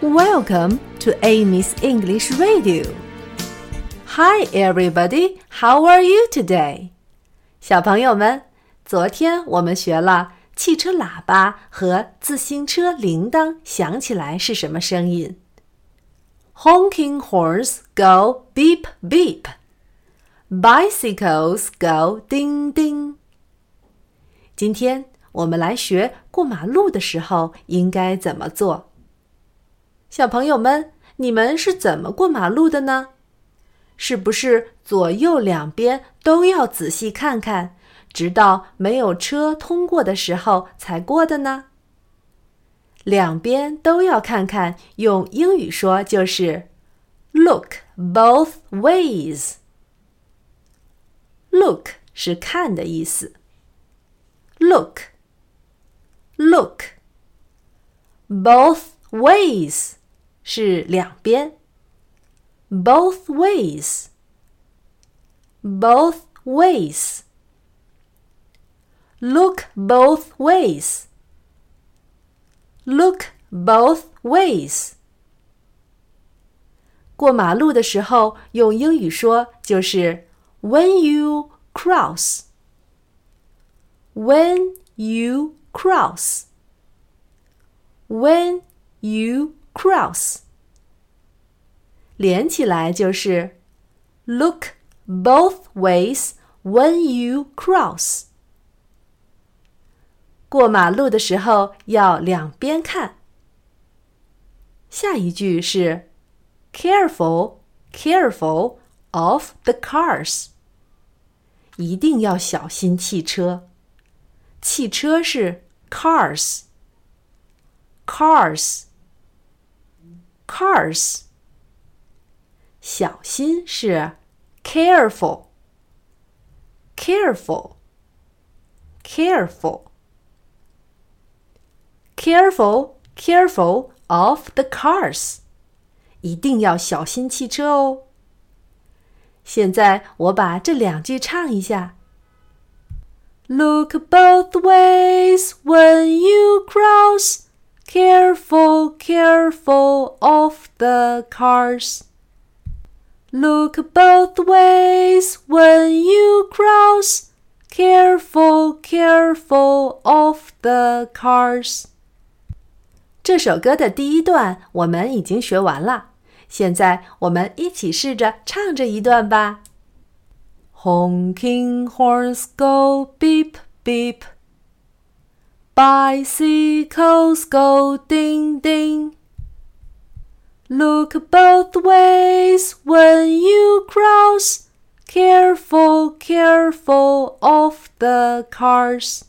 Welcome to Amy's English Radio. Hi, everybody. How are you today? 小朋友们，昨天我们学了汽车喇叭和自行车铃铛响起来是什么声音。Honking horns go beep beep. Bicycles go ding ding. 今天我们来学过马路的时候应该怎么做。 小朋友们，你们是怎么过马路的呢？是不是左右两边都要仔细看看，直到没有车通过的时候才过的呢？两边都要看看，用英语说就是 “look both ways”。Look 是看的意思。Look，look both ways。是两边。Both ways. Both ways. Look both ways. Look both ways. 过马路的时候用英语说就是 when you cross. When you cross. When you cross，连起来就是 look both ways when you cross。过马路的时候要两边看。下一句是 careful careful of the cars，一定要小心汽车。汽车是 cars cars。 cars。小心是 careful, careful, careful, careful, careful of the cars。一定要小心汽车哦。现在我把这两句唱一下。Look both ways when you cross. Careful, careful of the cars. Look both ways when you cross. Careful, careful of the cars. 这首歌的第一段我们已经学完了，现在我们一起试着唱这一段吧。Honking horns go beep beep. Bicycles go ding ding. Look both ways when you cross. Careful, careful of the cars.